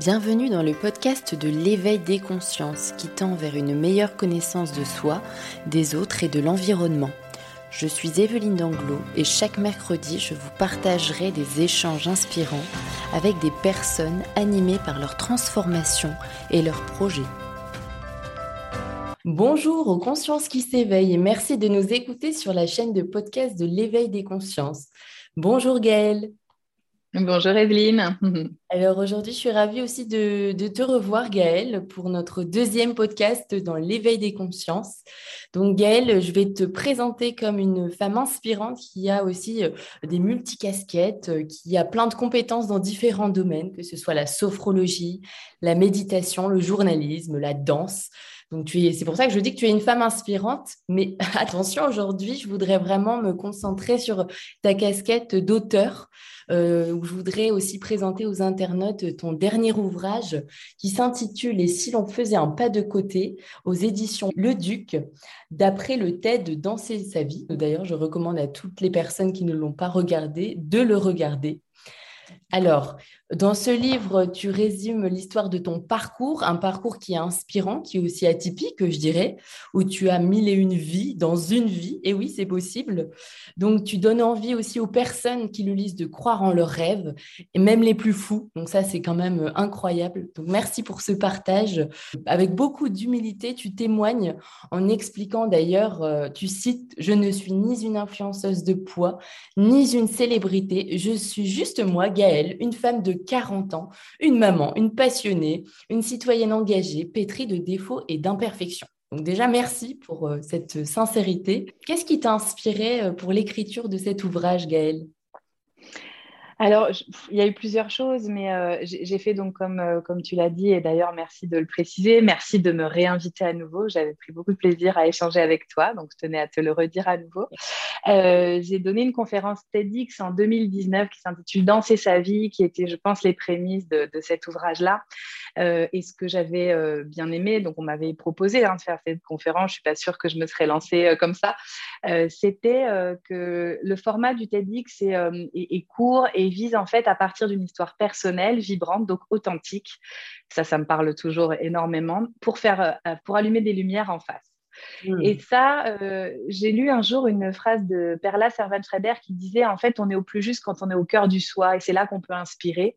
Bienvenue dans le podcast de l'éveil des consciences qui tend vers une meilleure connaissance de soi, des autres et de l'environnement. Je suis Evelyne Danglo et chaque mercredi je vous partagerai des échanges inspirants avec des personnes animées par leur transformation et leurs projets. Bonjour aux consciences qui s'éveillent et merci de nous écouter sur la chaîne de podcast de l'éveil des consciences. Bonjour Gaëlle. Bonjour Evelyne. Alors aujourd'hui, je suis ravie aussi de, te revoir Gaëlle pour notre deuxième podcast dans l'éveil des consciences. Donc Gaëlle, je vais te présenter comme une femme inspirante qui a aussi euh, des multicasquettes, euh, qui a plein de compétences dans différents domaines, que ce soit la sophrologie, la méditation, le journalisme, la danse. Donc, c'est pour ça que je dis que tu es une femme inspirante. Mais attention, aujourd'hui, je voudrais vraiment me concentrer sur ta casquette d'auteur, euh, je voudrais aussi présenter aux internautes ton dernier ouvrage qui s'intitule Et si l'on faisait un pas de côté aux éditions Le Duc, d'après le TED Danser sa vie. D'ailleurs, je recommande à toutes les personnes qui ne l'ont pas regardé de le regarder. Alors, dans ce livre, tu résumes l'histoire de ton parcours, un parcours qui est inspirant, qui est aussi atypique, je dirais, où tu as mille et une vies dans une vie. Et oui, c'est possible. Donc, tu donnes envie aussi aux personnes qui le lisent de croire en leurs rêves, et même les plus fous. Donc, ça, c'est quand même incroyable. Donc, merci pour ce partage. Avec beaucoup d'humilité, tu témoignes en expliquant d'ailleurs, euh, tu cites, je ne suis ni une influenceuse de poids, ni une célébrité. Je suis juste moi, Gaëlle, une femme de 40 ans, une maman, une passionnée, une citoyenne engagée, pétrie de défauts et d'imperfections. Donc déjà, merci pour euh, cette sincérité. Qu'est-ce qui t'a inspiré euh, pour l'écriture de cet ouvrage, Gaëlle? Alors, il y a eu plusieurs choses, mais euh, j'ai fait donc comme, euh, comme tu l'as dit, et d'ailleurs merci de le préciser, merci de me réinviter à nouveau. J'avais pris beaucoup de plaisir à échanger avec toi, donc je tenais à te le redire à nouveau. Euh, j'ai donné une conférence TEDx en 2019 qui s'intitule Danser sa vie, qui était, je pense, les prémices de, cet ouvrage-là. et ce que j'avais bien aimé, donc on m'avait proposé hein, de faire cette conférence, je suis pas sûre que je me serais lancée comme ça, c'était que le format du TEDx est, est, est court et vise en fait à partir d'une histoire personnelle, vibrante, donc authentique. Ça, ça me parle toujours énormément pour faire, euh, pour allumer des lumières en face. Et ça, euh, j'ai lu un jour une phrase de Perla Servan-Schreiber qui disait en fait, on est au plus juste quand on est au cœur du soi et c'est là qu'on peut inspirer.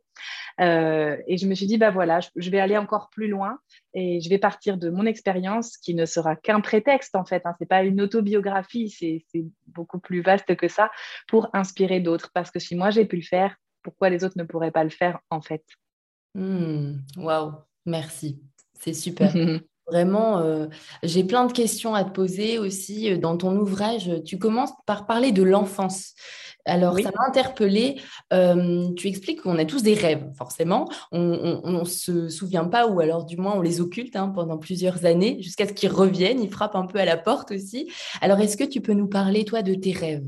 Euh, et je me suis dit, bah voilà, je, vais aller encore plus loin et je vais partir de mon expérience qui ne sera qu'un prétexte en fait. Hein, c'est pas une autobiographie, c'est beaucoup plus vaste que ça pour inspirer d'autres. Parce que si moi j'ai pu le faire, pourquoi les autres ne pourraient pas le faire en fait? Hmm. Waouh, merci, c'est super. Vraiment, euh, j'ai plein de questions à te poser aussi euh, dans ton ouvrage. Tu commences par parler de l'enfance. Alors, ça m'a interpellée. Euh, tu expliques qu'on a tous des rêves, forcément. On ne se souvient pas, ou alors du moins on les occulte hein, pendant plusieurs années, jusqu'à ce qu'ils reviennent. Ils frappent un peu à la porte aussi. Alors, est-ce que tu peux nous parler, toi, de tes rêves?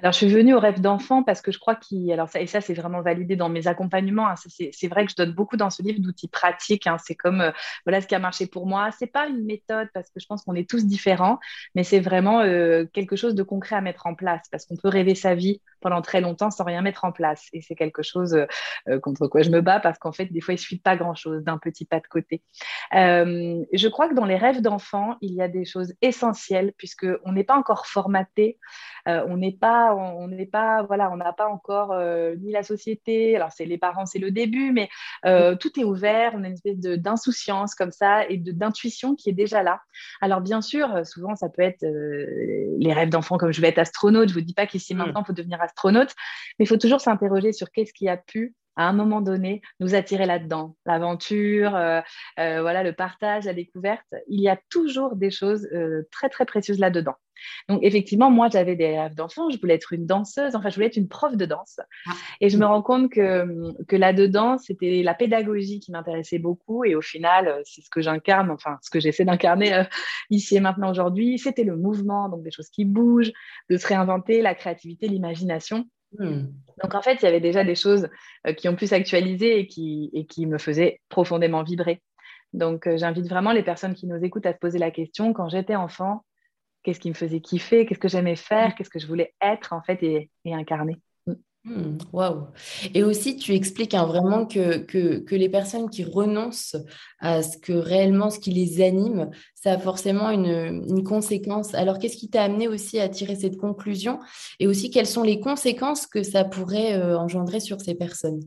Alors, je suis venue au rêve d'enfant parce que je crois qu'il. Alors, ça, ça, c'est vraiment validé dans mes accompagnements. Hein. c'est vrai que je donne beaucoup dans ce livre d'outils pratiques. Hein. c'est comme, euh, voilà ce qui a marché pour moi. C'est pas une méthode parce que je pense qu'on est tous différents, mais c'est vraiment euh, quelque chose de concret à mettre en place parce qu'on peut rêver sa vie pendant très longtemps sans rien mettre en place. Et c'est quelque chose euh, contre quoi je me bats parce qu'en fait, des fois, il suffit pas grand-chose, d'un petit pas de côté. je crois que dans les rêves d'enfant, il y a des choses essentielles puisque on n'est pas encore formaté, on n'est pas on n'est pas, voilà, on n'a pas encore euh, ni la société. Alors c'est les parents, c'est le début, mais euh, tout est ouvert. On a une espèce d'insouciance comme ça et d'intuition qui est déjà là. Alors bien sûr, souvent ça peut être euh, les rêves d'enfants comme je vais être astronaute. Je vous dis pas qu'ici mm. maintenant il faut devenir astronaute, mais il faut toujours s'interroger sur qu'est-ce qui a pu à un moment donné, nous attirer là-dedans. L'aventure, voilà, le partage, la découverte. Il y a toujours des choses très, très précieuses là-dedans. Donc, effectivement, moi, j'avais des rêves d'enfant. Je voulais être une danseuse. Enfin, je voulais être une prof de danse. Ah. Et je me rends compte que, que là-dedans, c'était la pédagogie qui m'intéressait beaucoup. Et au final, euh, c'est ce que j'incarne, enfin, ce que j'essaie d'incarner euh, ici et maintenant aujourd'hui. C'était le mouvement, donc des choses qui bougent, de se réinventer, la créativité, l'imagination. Hmm. Donc en fait, il y avait déjà des choses euh, qui ont pu s'actualiser et qui, et qui me faisaient profondément vibrer. Donc j'invite vraiment les personnes qui nous écoutent à se poser la question, quand j'étais enfant, qu'est-ce qui me faisait kiffer, qu'est-ce que j'aimais faire, qu'est-ce que je voulais être en fait et, incarner. Mm. Hmm, waouh. Et aussi, tu expliques hein, vraiment que, que, les personnes qui renoncent à ce que réellement, ce qui les anime, ça a forcément une, conséquence. Alors, qu'est-ce qui t'a amené aussi à tirer cette conclusion? Et aussi quelles sont les conséquences que ça pourrait euh, engendrer sur ces personnes?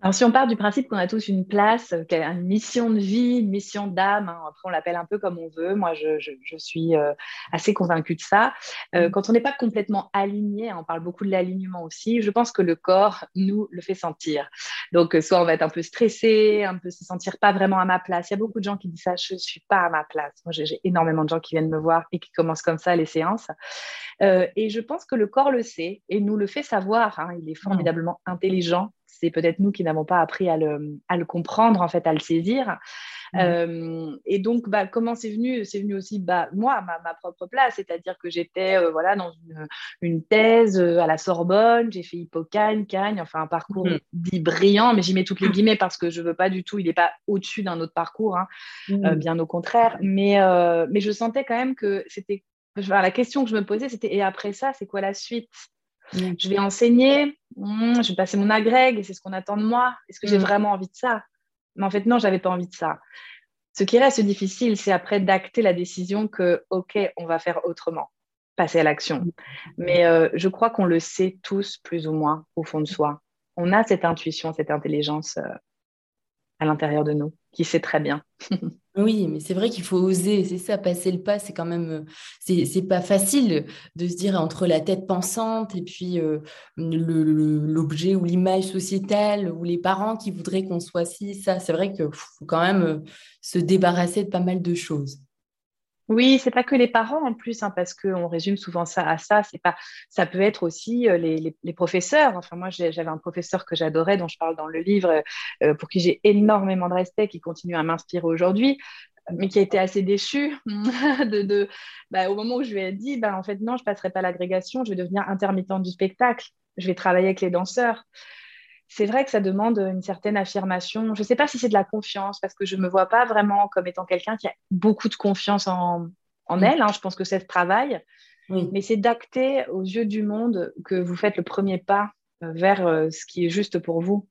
Alors, si on part du principe qu'on a tous une place, euh, une mission de vie, une mission d'âme, hein, après on l'appelle un peu comme on veut, moi je, suis euh, assez convaincue de ça. Euh, mm. quand on n'est pas complètement aligné, hein, on parle beaucoup de l'alignement aussi, je pense que le corps nous le fait sentir. Donc, soit on va être un peu stressé, un peu se sentir pas vraiment à ma place. Il y a beaucoup de gens qui disent ça, je ne suis pas à ma place. Moi, j'ai énormément de gens qui viennent me voir et qui commencent comme ça les séances. et je pense que le corps le sait et nous le fait savoir. Hein. il est mm. formidablement intelligent c'est peut-être nous qui n'avons pas appris à le, comprendre, en fait, à le saisir. Mmh. Euh, et donc, bah, comment c'est venu? C'est venu aussi, bah, moi, ma, ma propre place, c'est-à-dire que j'étais euh, voilà, dans une, thèse euh, à la Sorbonne, j'ai fait Hippocagne, Cagne, enfin un parcours mmh. dit brillant, mais j'y mets toutes les guillemets parce que je veux pas du tout, il n'est pas au-dessus d'un autre parcours, hein, mmh. bien au contraire. Mais, mais je sentais quand même que c'était. la question que je me posais, c'était et après ça, c'est quoi la suite? Je vais enseigner, hmm, je vais passer mon agrég, et c'est ce qu'on attend de moi. Est-ce que j'ai mm. vraiment envie de ça? Mais en fait, non, j'avais pas envie de ça. Ce qui reste difficile, c'est après d'acter la décision que, OK, on va faire autrement, passer à l'action. Mm. Mais euh, je crois qu'on le sait tous, plus ou moins, au fond de soi. On a cette intuition, cette intelligence euh, à l'intérieur de nous, qui sait très bien. Oui, mais c'est vrai qu'il faut oser, c'est ça, passer le pas, c'est quand même, euh, c'est pas facile de se dire entre la tête pensante et puis euh, l'objet ou l'image sociétale ou les parents qui voudraient qu'on soit ci, ça, c'est vrai qu'il faut quand même euh, se débarrasser de pas mal de choses. Oui, c'est pas que les parents en plus, hein, parce qu'on résume souvent ça à ça. C'est pas, ça peut être aussi euh, les, professeurs. Enfin, moi, j'avais un professeur que j'adorais, dont je parle dans le livre, euh, pour qui j'ai énormément de respect, qui continue à m'inspirer aujourd'hui, mais qui a été assez déçu de, bah, au moment où je lui ai dit, bah, en fait, non, je passerai pas l'agrégation, je vais devenir intermittente du spectacle, je vais travailler avec les danseurs c'est vrai que ça demande une certaine affirmation. Je ne sais pas si c'est de la confiance, parce que je ne me vois pas vraiment comme étant quelqu'un qui a beaucoup de confiance en, elle. Hein. Je pense que c'est le travail. Mais c'est d'acter aux yeux du monde que vous faites le premier pas euh, vers euh, ce qui est juste pour vous.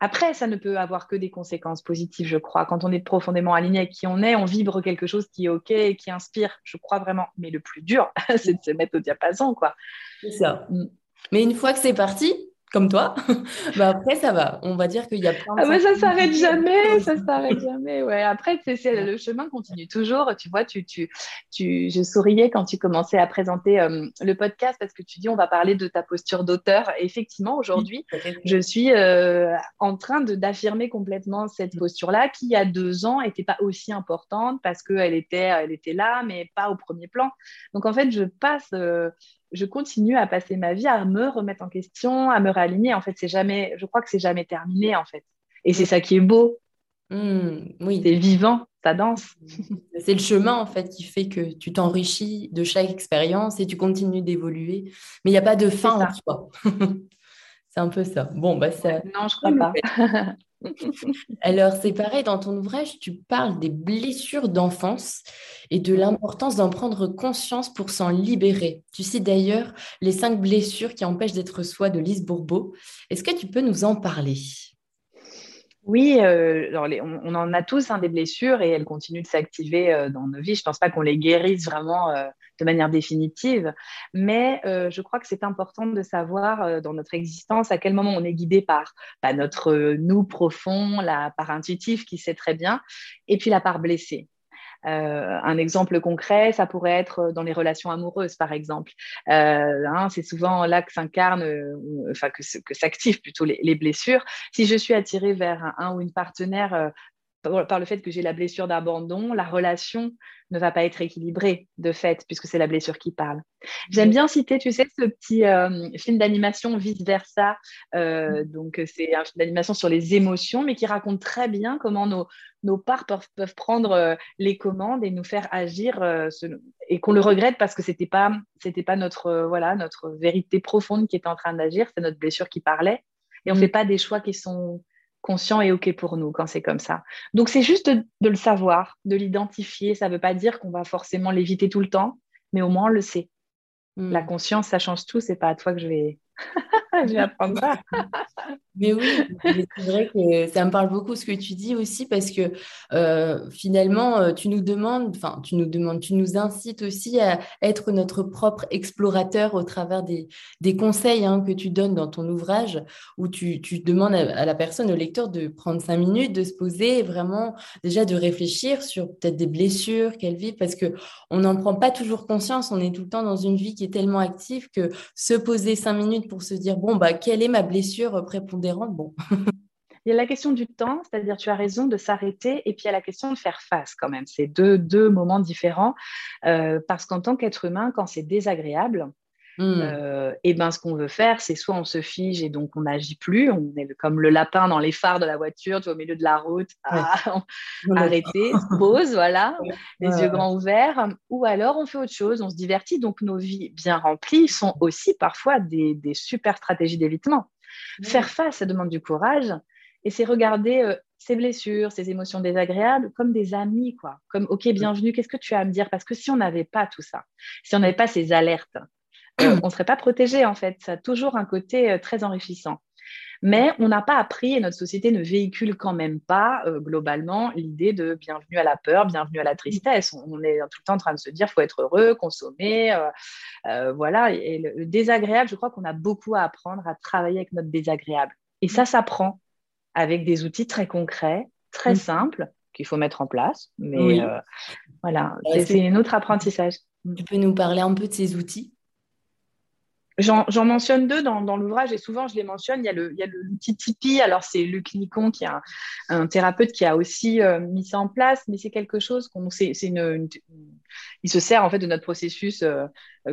Après, ça ne peut avoir que des conséquences positives, je crois. Quand on est profondément aligné avec qui on est, on vibre quelque chose qui est OK et qui inspire, je crois vraiment. Mais le plus dur, c'est de se mettre au diapason, quoi. C'est ça. Mm. Mais une fois que c'est parti, comme toi, bah après ça va. On va dire qu'il y a plein de ah mais ça s'arrête jamais, ça s'arrête jamais. Ouais. Après c'est le chemin continue toujours. Tu vois, tu, tu, tu, je souriais quand tu commençais à présenter euh, le podcast parce que tu dis on va parler de ta posture d'auteur. Effectivement aujourd'hui, je suis euh, en train d'affirmer complètement cette posture-là qui il y a deux ans n'était pas aussi importante parce qu'elle était, elle était là mais pas au premier plan. Donc en fait je passe euh, je continue à passer ma vie à me remettre en question, à me réaligner. En fait, c'est jamais, je crois que c'est jamais terminé, en fait. Et c'est ça qui est beau. Mmh, oui. C'est vivant, ça danse. C'est le chemin, en fait, qui fait que tu t'enrichis de chaque expérience et tu continues d'évoluer. Mais il n'y a pas de fin en soi. c'est un peu ça. Bon, bah ça. Non, je crois pas. Alors, c'est pareil, dans ton ouvrage, tu parles des blessures d'enfance et de l'importance d'en prendre conscience pour s'en libérer. Tu cites d'ailleurs les cinq blessures qui empêchent d'être soi de Lise Bourbeau. Est-ce que tu peux nous en parler? Oui, euh, on, en a tous hein, des blessures et elles continuent de s'activer euh, dans nos vies. Je ne pense pas qu'on les guérisse vraiment euh, de manière définitive, mais je crois que c'est important de savoir dans notre existence à quel moment on est guidé par bah, notre nous profond, la part intuitive qui sait très bien, et puis la part blessée. Euh, un exemple concret, ça pourrait être euh, dans les relations amoureuses, par exemple. Euh, hein, c'est souvent là que s'incarne, enfin que, que s'activent plutôt les, blessures. Si je suis attirée vers un, ou une partenaire par le fait que j'ai la blessure d'abandon, la relation ne va pas être équilibrée de fait, puisque c'est la blessure qui parle. J'aime bien citer, tu sais, ce petit film d'animation Vice Versa. Mm. donc, c'est un film d'animation sur les émotions, mais qui raconte très bien comment nos, nos parts peuvent, prendre les commandes et nous faire agir, et qu'on le regrette parce que c'était pas, c'était pas notre, voilà, notre vérité profonde qui était en train d'agir, c'est notre blessure qui parlait. Et on ne mm. fait pas des choix qui sont conscient et OK pour nous quand c'est comme ça. Donc, c'est juste de, le savoir, de l'identifier. Ça ne veut pas dire qu'on va forcément l'éviter tout le temps, mais au moins on le sait. La conscience, ça change tout. C'est pas à toi que je vais je vais apprendre ça. mais oui, c'est vrai que ça me parle beaucoup ce que tu dis aussi parce que euh, finalement, euh, tu nous demandes, enfin, tu nous demandes, tu nous incites aussi à être notre propre explorateur au travers des, des conseils hein, que tu donnes dans ton ouvrage où tu, tu demandes à, la personne, au lecteur, de prendre cinq minutes, de se poser et vraiment déjà de réfléchir sur peut-être des blessures qu'elle vit parce que on n'en prend pas toujours conscience. On est tout le temps dans une vie qui est tellement active que se poser cinq minutes pour se dire bon, bah, quelle est ma blessure prépondérante bon. Il y a la question du temps, c'est-à-dire tu as raison de s'arrêter, et puis il y a la question de faire face quand même. C'est deux, deux moments différents, euh, parce qu'en tant qu'être humain, quand c'est désagréable, et hmm. euh, eh ben, ce qu'on veut faire, c'est soit on se fige et donc on n'agit plus, on est comme le lapin dans les phares de la voiture, tu au milieu de la route, ah, arrêter, se pose, voilà, les yeux grands ouverts, ou alors on fait autre chose, on se divertit. Donc nos vies bien remplies sont aussi parfois des, des super stratégies d'évitement. Faire face, ça demande du courage, et c'est regarder euh, ces blessures, ces émotions désagréables comme des amis, quoi. Comme, OK, bienvenue, qu'est-ce que tu as à me dire? Parce que si on n'avait pas tout ça, si on n'avait pas ces alertes, euh, on ne serait pas protégé en fait. Ça a toujours un côté euh, très enrichissant. Mais on n'a pas appris et notre société ne véhicule quand même pas euh, globalement l'idée de bienvenue à la peur, bienvenue à la tristesse. On, est tout le temps en train de se dire faut être heureux, consommer, voilà. Et le, désagréable, je crois qu'on a beaucoup à apprendre à travailler avec notre désagréable. Et ça s'apprend avec des outils très concrets, très simples qu'il faut mettre en place. Mais voilà, c'est un autre apprentissage. Tu peux nous parler un peu de ces outils? J'en mentionne deux dans, l'ouvrage et souvent je les mentionne. Il y a l'outil Tipeee. Alors, c'est Luc Nicon qui est un, thérapeute qui a aussi euh, mis ça en place, mais c'est quelque chose qu'on. C'est une, il se sert en fait de notre processus euh,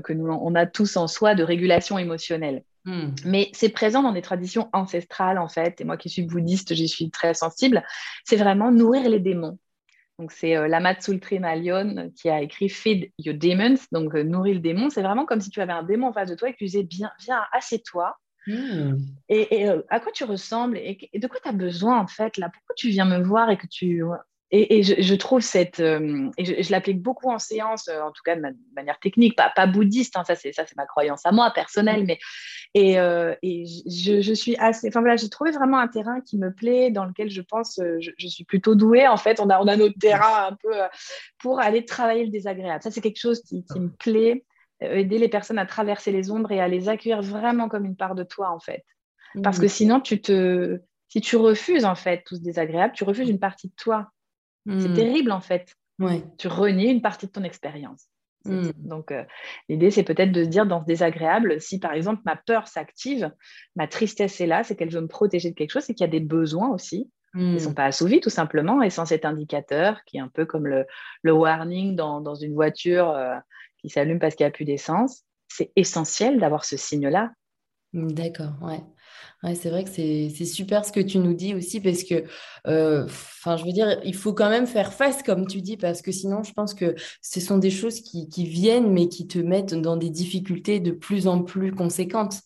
que nous on a tous en soi de régulation émotionnelle. Hmm. Mais c'est présent dans des traditions ancestrales en fait. Et moi qui suis bouddhiste, j'y suis très sensible. C'est vraiment nourrir les démons. Donc, c'est euh, Lamatsultri Malion qui a écrit Feed Your Demons, donc euh, nourrir le démon. C'est vraiment comme si tu avais un démon en face de toi et que tu disais Bien, viens, assieds-toi. Hmm. Et, euh, à quoi tu ressembles et, de quoi tu as besoin en fait là? Pourquoi tu viens me voir et que tu et, je, trouve cette, euh, et je, l'applique beaucoup en séance, euh, en tout cas de, manière technique, pas, pas bouddhiste, hein, ça c'est ça c'est ma croyance à moi personnelle, mais et, euh, et je, je, suis assez, enfin voilà, j'ai trouvé vraiment un terrain qui me plaît, dans lequel je pense, je, suis plutôt douée en fait, on a on a notre terrain un peu pour aller travailler le désagréable. Ça c'est quelque chose qui, qui me plaît, aider les personnes à traverser les ombres et à les accueillir vraiment comme une part de toi en fait, parce mmh. que sinon tu te si tu refuses en fait tout ce désagréable, tu refuses une partie de toi. C'est hmm. terrible en fait. Tu renies une partie de ton expérience. Hmm. Donc, euh, l'idée, c'est peut-être de se dire dans ce désagréable, si par exemple ma peur s'active, ma tristesse est là, c'est qu'elle veut me protéger de quelque chose, c'est qu'il y a des besoins aussi qui ne sont hmm. pas assouvis tout simplement, et sans cet indicateur qui est un peu comme le, warning dans, une voiture euh, qui s'allume parce qu'il n'y a plus d'essence, c'est essentiel d'avoir ce signe-là. D'accord, ouais. Ouais, c'est vrai que c'est super ce que tu nous dis aussi parce que, euh, enfin, je veux dire, il faut quand même faire face, comme tu dis, parce que sinon, je pense que ce sont des choses qui, qui viennent, mais qui te mettent dans des difficultés de plus en plus conséquentes.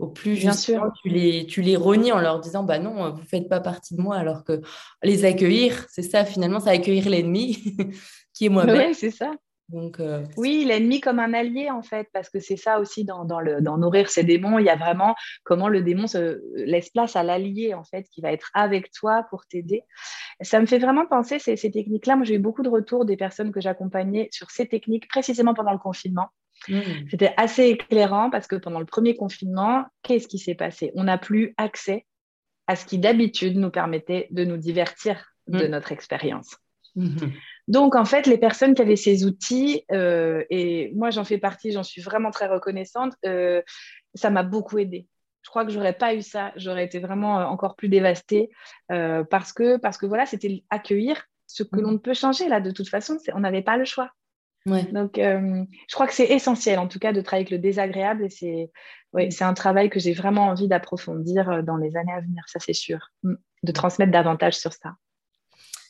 Au plus Bien sûr. tu les, tu les renies en leur disant, bah non, vous ne faites pas partie de moi, alors que les accueillir, c'est ça, finalement, c'est accueillir l'ennemi qui est moi-même. Oui, c'est ça. Donc, euh, Oui, l'ennemi comme un allié en fait, parce que c'est ça aussi dans, le, dans nourrir ses démons, il y a vraiment comment le démon se laisse place à l'allié en fait, qui va être avec toi pour t'aider. Ça me fait vraiment penser ces, ces techniques-là. Moi, j'ai eu beaucoup de retours des personnes que j'accompagnais sur ces techniques, précisément pendant le confinement. Mmh. C'était assez éclairant parce que pendant le premier confinement, qu'est-ce qui s'est passé? On n'a plus accès à ce qui d'habitude nous permettait de nous divertir de mmh. notre expérience. Mmh. Donc, en fait, les personnes qui avaient ces outils, euh, et moi j'en fais partie, j'en suis vraiment très reconnaissante, euh, ça m'a beaucoup aidé. Je crois que j'aurais pas eu ça, j'aurais été vraiment euh, encore plus dévastée parce que parce que voilà, c'était accueillir ce que l'on ne peut changer là. De toute façon, on n'avait pas le choix. Donc, je crois que c'est essentiel, en tout cas, de travailler avec le désagréable. Et c'est ouais, un travail que j'ai vraiment envie d'approfondir dans les années à venir, ça c'est sûr, mm. de transmettre davantage sur ça.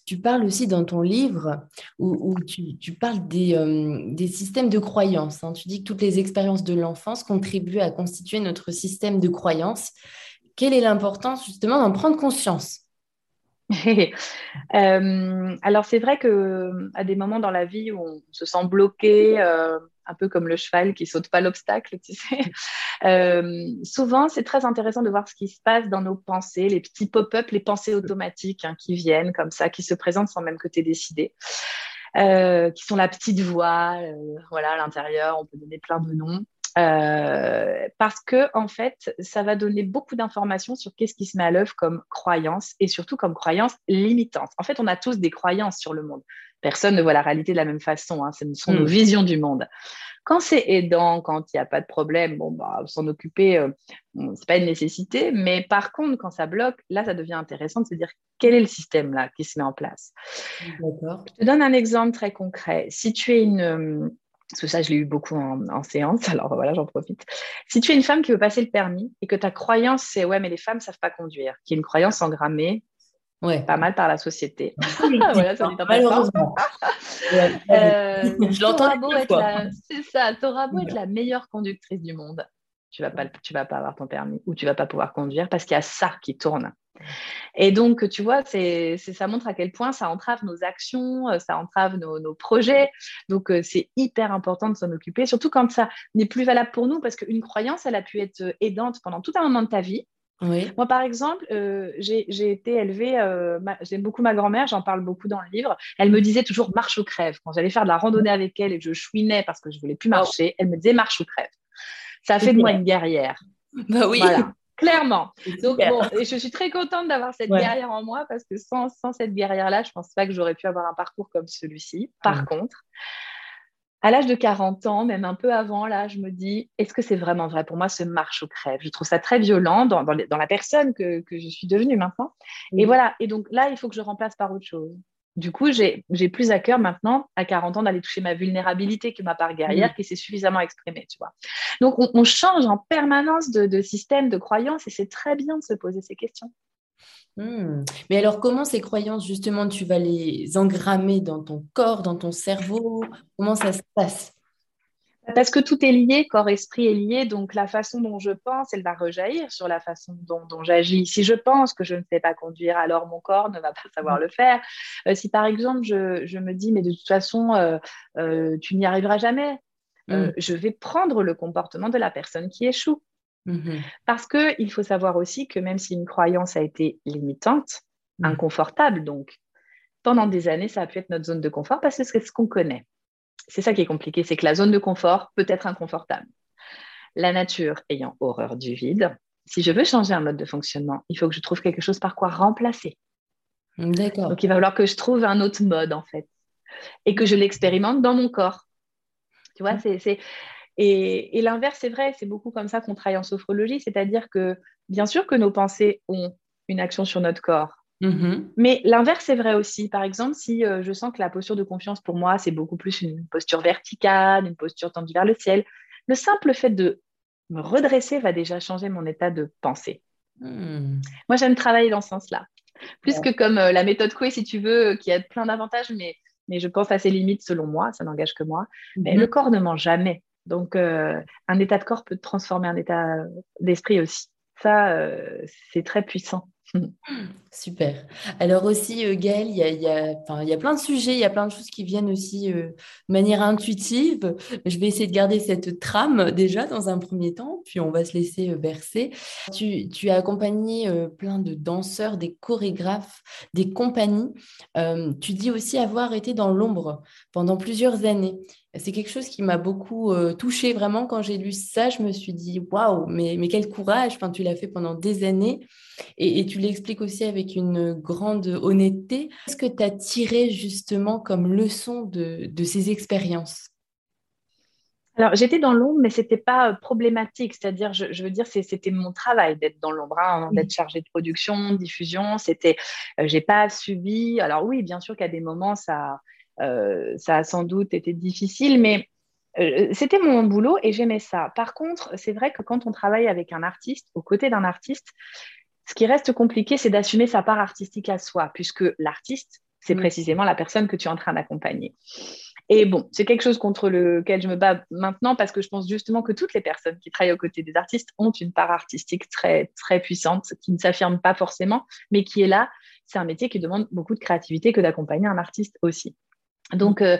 Tu parles aussi dans ton livre où, tu, parles euh, des, systèmes de croyances. Hein. Tu dis que toutes les expériences de l'enfance contribuent à constituer notre système de croyances. Quelle est l'importance justement d'en prendre conscience? Euh, alors c'est vrai que à des moments dans la vie où on se sent bloqué, euh, un peu comme le cheval qui saute pas l'obstacle, tu sais. Euh, souvent, c'est très intéressant de voir ce qui se passe dans nos pensées, les petits pop-up, les pensées automatiques hein, qui viennent comme ça, qui se présentent sans même que tu aies décidé. qui sont la petite voix, voilà, à l'intérieur, on peut donner plein de noms. Euh, parce que en fait, ça va donner beaucoup d'informations sur qu'est-ce qui se met à l'œuvre comme croyance et surtout comme croyance limitante. En fait, on a tous des croyances sur le monde. Personne ne voit la réalité de la même façon. Hein. Ce sont nos mm. visions du monde. Quand c'est aidant, quand il n'y a pas de problème, bon, bah, s'en occuper, euh, c'est pas une nécessité. Mais par contre, quand ça bloque, là, ça devient intéressant de se dire quel est le système là qui se met en place. Je te donne un exemple très concret. Si tu es une, parce que ça, je l'ai eu beaucoup en, séance, alors voilà, j'en profite. Si tu es une femme qui veut passer le permis et que ta croyance, c'est ouais, mais les femmes ne savent pas conduire, qui est une croyance engrammée ouais. pas mal par la société. voilà, ça Malheureusement. euh, je l'entends C'est ça, tu auras beau être la meilleure conductrice du monde. Tu ne vas, pas, tu vas pas avoir ton permis ou tu ne vas pas pouvoir conduire parce qu'il y a ça qui tourne. Et donc, tu vois, c'est, ça montre à quel point ça entrave nos actions, euh, ça entrave nos, projets. Donc, euh, c'est hyper important de s'en occuper, surtout quand ça n'est plus valable pour nous, parce qu'une croyance, elle a pu être euh, aidante pendant tout un moment de ta vie. Moi, par exemple, j'ai, été élevée, j'aime beaucoup ma grand-mère, j'en parle beaucoup dans le livre. Elle me disait toujours marche ou crève. Quand j'allais faire de la randonnée avec elle et que je chouinais parce que je voulais plus marcher, elle me disait marche ou crève. Ça a fait de moi une guerrière. Bah oui. Clairement. Donc, bon, et je suis très contente d'avoir cette guerrière en moi parce que sans, cette guerrière-là, je ne pense pas que j'aurais pu avoir un parcours comme celui-ci. Par contre, à l'âge de 40 ans, même un peu avant, là, je me dis, est-ce que c'est vraiment vrai pour moi ce marche ou crève? Je trouve ça très violent dans, la personne que, je suis devenue maintenant. Et voilà. Et donc là, il faut que je remplace par autre chose du coup, j'ai plus à cœur maintenant, à 40 ans, d'aller toucher ma vulnérabilité que ma part guerrière mm. qui s'est suffisamment exprimée, tu vois. Donc, on, change en permanence de, système, de croyances, et c'est très bien de se poser ces questions. Mm. Mais alors, comment ces croyances, justement, tu vas les engrammer dans ton corps, dans ton cerveau? Comment ça se passe? Parce que tout est lié, corps-esprit est lié, donc la façon dont je pense, elle va rejaillir sur la façon dont, j'agis. Si je pense que je ne sais pas conduire, alors mon corps ne va pas savoir le faire. Euh, si par exemple, je, me dis, mais de toute façon, euh, euh, tu n'y arriveras jamais, mm. je vais prendre le comportement de la personne qui échoue. Mm-hmm. Parce qu'il faut savoir aussi que même si une croyance a été limitante, mm. inconfortable donc, pendant des années, ça a pu être notre zone de confort parce que c'est ce qu'on connaît c'est ça qui est compliqué, c'est que la zone de confort peut être inconfortable. La nature ayant horreur du vide, si je veux changer un mode de fonctionnement, il faut que je trouve quelque chose par quoi remplacer. D'accord. Donc il va falloir que je trouve un autre mode en fait et que je l'expérimente dans mon corps. Tu vois, c'est et, et l'inverse c'est vrai, c'est beaucoup comme ça qu'on travaille en sophrologie, c'est-à-dire que bien sûr que nos pensées ont une action sur notre corps, Mm-hmm. Mais l'inverse est vrai aussi. Par exemple, si euh, je sens que la posture de confiance pour moi, c'est beaucoup plus une posture verticale, une posture tendue vers le ciel, le simple fait de me redresser va déjà changer mon état de pensée. Mm. Moi, j'aime travailler dans ce sens-là. Plus que comme euh, la méthode Coué, si tu veux, qui a plein d'avantages, mais, mais je pense à ses limites selon moi, ça n'engage que moi. Mais mm-hmm. le corps ne ment jamais. Donc, euh, un état de corps peut transformer un état d'esprit aussi. Ça, c'est très puissant. Super. Alors aussi, euh, Gaëlle, il y a, y, a, y a, plein de sujets, il y a plein de choses qui viennent aussi euh, de manière intuitive. Je vais essayer de garder cette trame déjà dans un premier temps, puis on va se laisser euh, verser. Tu, tu, as accompagné plein de danseurs, des chorégraphes, des compagnies. tu dis aussi avoir été dans l'ombre pendant plusieurs années. C'est quelque chose qui m'a beaucoup touchée vraiment quand j'ai lu ça. Je me suis dit waouh, mais, mais quel courage! Enfin, tu l'as fait pendant des années et, et tu l'expliques aussi avec une grande honnêteté. Qu'est-ce que tu as tiré justement comme leçon de, ces expériences? Alors, j'étais dans l'ombre, mais ce n'était pas euh, problématique. C'est-à-dire, je, veux dire, c'était mon travail d'être dans l'ombre, hein, d'être chargée de production, de diffusion. C'était, euh, j'ai pas subi. Alors oui, bien sûr qu'à des moments, ça, euh, ça a sans doute été difficile, mais c'était mon boulot et j'aimais ça. Par contre, c'est vrai que quand on travaille avec un artiste, aux côtés d'un artiste, ce qui reste compliqué, c'est d'assumer sa part artistique à soi, puisque l'artiste, c'est mm. précisément la personne que tu es en train d'accompagner. Et bon, c'est quelque chose contre lequel je me bats maintenant parce que je pense justement que toutes les personnes qui travaillent aux côtés des artistes ont une part artistique très, très puissante qui ne s'affirme pas forcément, mais qui est là c'est un métier qui demande beaucoup de créativité que d'accompagner un artiste aussi. Donc, euh,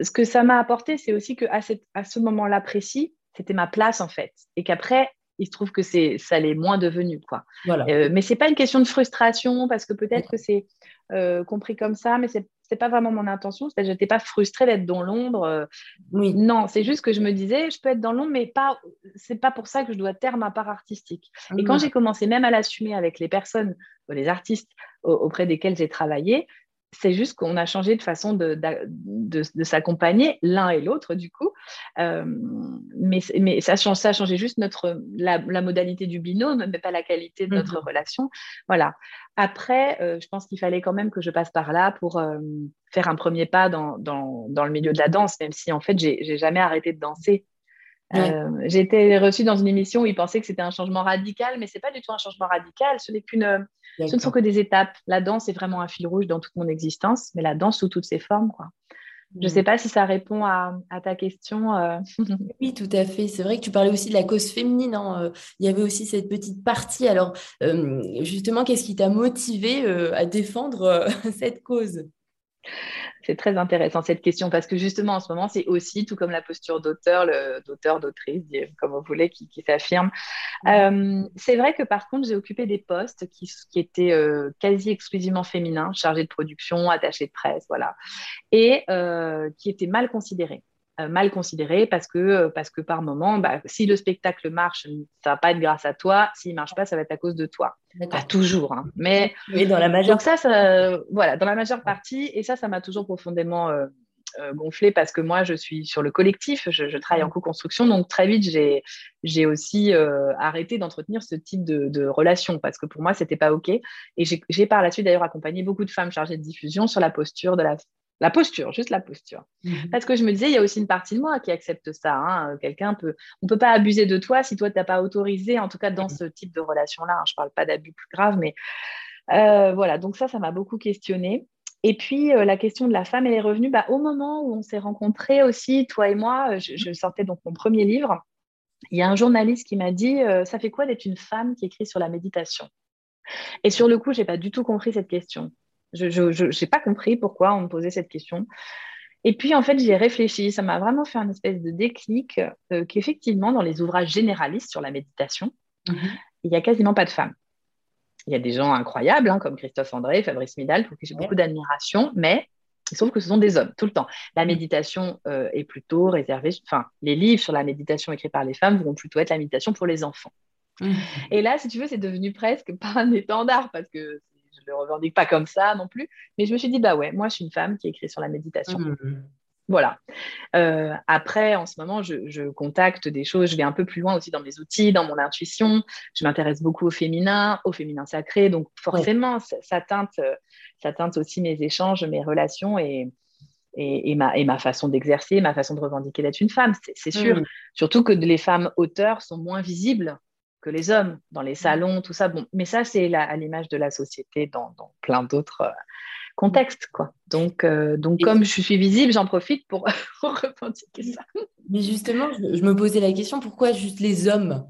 ce que ça m'a apporté, c'est aussi qu'à à ce moment-là précis, c'était ma place en fait. Et qu'après, il se trouve que c'est ça l'est moins devenu quoi. Voilà. Euh, mais c'est pas une question de frustration parce que peut-être que c'est euh, compris comme ça, mais c'est c'est pas vraiment mon intention. C'est-à-dire, j'étais pas frustrée d'être dans l'ombre. Euh, oui. Non, c'est juste que je me disais, je peux être dans l'ombre, mais pas. C'est pas pour ça que je dois taire ma part artistique. Et quand mmh. j'ai commencé même à l'assumer avec les personnes, les artistes auprès desquels j'ai travaillé, c'est juste qu'on a changé de façon de, s'accompagner l'un et l'autre, du coup. Euh, mais, mais ça, ça a changé juste notre, la, modalité du binôme, mais pas la qualité de notre mhm. relation. Voilà. Après, euh, je pense qu'il fallait quand même que je passe par là pour euh, faire un premier pas dans, dans, le milieu de la danse, même si en fait, j'ai jamais arrêté de danser. J'ai été reçue dans une émission où ils pensaient que c'était un changement radical, mais ce n'est pas du tout un changement radical. Ce n'est qu'une ce ne sont que des étapes. La danse est vraiment un fil rouge dans toute mon existence, mais la danse sous toutes ses formes. Quoi. Je ne mm. sais pas si ça répond à, ta question. Euh. oui, tout à fait. C'est vrai que tu parlais aussi de la cause féminine. Hein. Euh, il y avait aussi cette petite partie. Alors, euh, justement, qu'est-ce qui t'a motivé à défendre cette cause? C'est très intéressant cette question parce que justement en ce moment, c'est aussi tout comme la posture d'auteur, d'auteur, d'autrice, comme vous voulez, qui, s'affirme. Euh, c'est vrai que par contre, j'ai occupé des postes qui, étaient euh, quasi exclusivement féminins, chargés de production, attachés de presse, voilà, et euh, qui étaient mal considérés. Euh, mal considéré parce que, euh, parce que par moment, bah, si le spectacle marche, ça va pas être grâce à toi. S'il marche pas, ça va être à cause de toi. Pas toujours, hein. mais, dans la majeure. ça, ça, voilà, dans la majeure partie, et ça, ça m'a toujours profondément euh, gonflé parce que moi, je suis sur le collectif, je, travaille en co-construction, donc très vite, j'ai, j'ai aussi arrêté d'entretenir ce type de, de, relation parce que pour moi, c'était pas OK. Et j'ai, j'ai par la suite d'ailleurs accompagné beaucoup de femmes chargées de diffusion sur la posture de la la posture, juste la posture. Mhm. Parce que je me disais, il y a aussi une partie de moi qui accepte ça. Hein. Quelqu'un peut, on peut pas abuser de toi si toi tu n'as pas autorisé, en tout cas dans mhm. ce type de relation-là. Hein. Je parle pas d'abus plus grave, mais euh, voilà. Donc ça, ça m'a beaucoup questionné. Et puis euh, la question de la femme et les revenus, bah, au moment où on s'est rencontrés aussi, toi et moi, je, sortais donc mon premier livre. Il y a un journaliste qui m'a dit, euh, ça fait quoi d'être une femme qui écrit sur la méditation? Et sur le coup, j'ai pas du tout compris cette question. Je n'ai pas compris pourquoi on me posait cette question. Et puis, en fait, j'y ai réfléchi. Ça m'a vraiment fait un espèce de déclic euh, qu'effectivement, dans les ouvrages généralistes sur la méditation, mhm. il n'y a quasiment pas de femmes. Il y a des gens incroyables, hein, comme Christophe André, Fabrice Midal, pour qui j'ai beaucoup d'admiration, mais sauf que ce sont des hommes tout le temps. La mhm. méditation euh, est plutôt réservée, enfin, les livres sur la méditation écrits par les femmes vont plutôt être la méditation pour les enfants. Mhm. Et là, si tu veux, c'est devenu presque pas un étendard parce que je le revendique pas comme ça non plus. Mais je me suis dit, bah ouais, moi, je suis une femme qui écrit sur la méditation. Mmh. Voilà. Euh, après, en ce moment, je, contacte des choses, je vais un peu plus loin aussi dans mes outils, dans mon intuition. Je m'intéresse beaucoup au féminin, au féminin sacré. Donc, forcément, ça, teinte, ça teinte aussi mes échanges, mes relations et, et, ma, et ma, façon d'exercer, ma façon de revendiquer d'être une femme, c'est sûr. Mmh. Surtout que les femmes auteurs sont moins visibles que les hommes dans les salons, tout ça. Bon, mais ça, c'est à l'image de la société dans, plein d'autres euh, contextes, quoi. Donc, euh, donc comme je suis visible, j'en profite pour, revendiquer ça. Mais justement, je, me posais la question pourquoi juste les hommes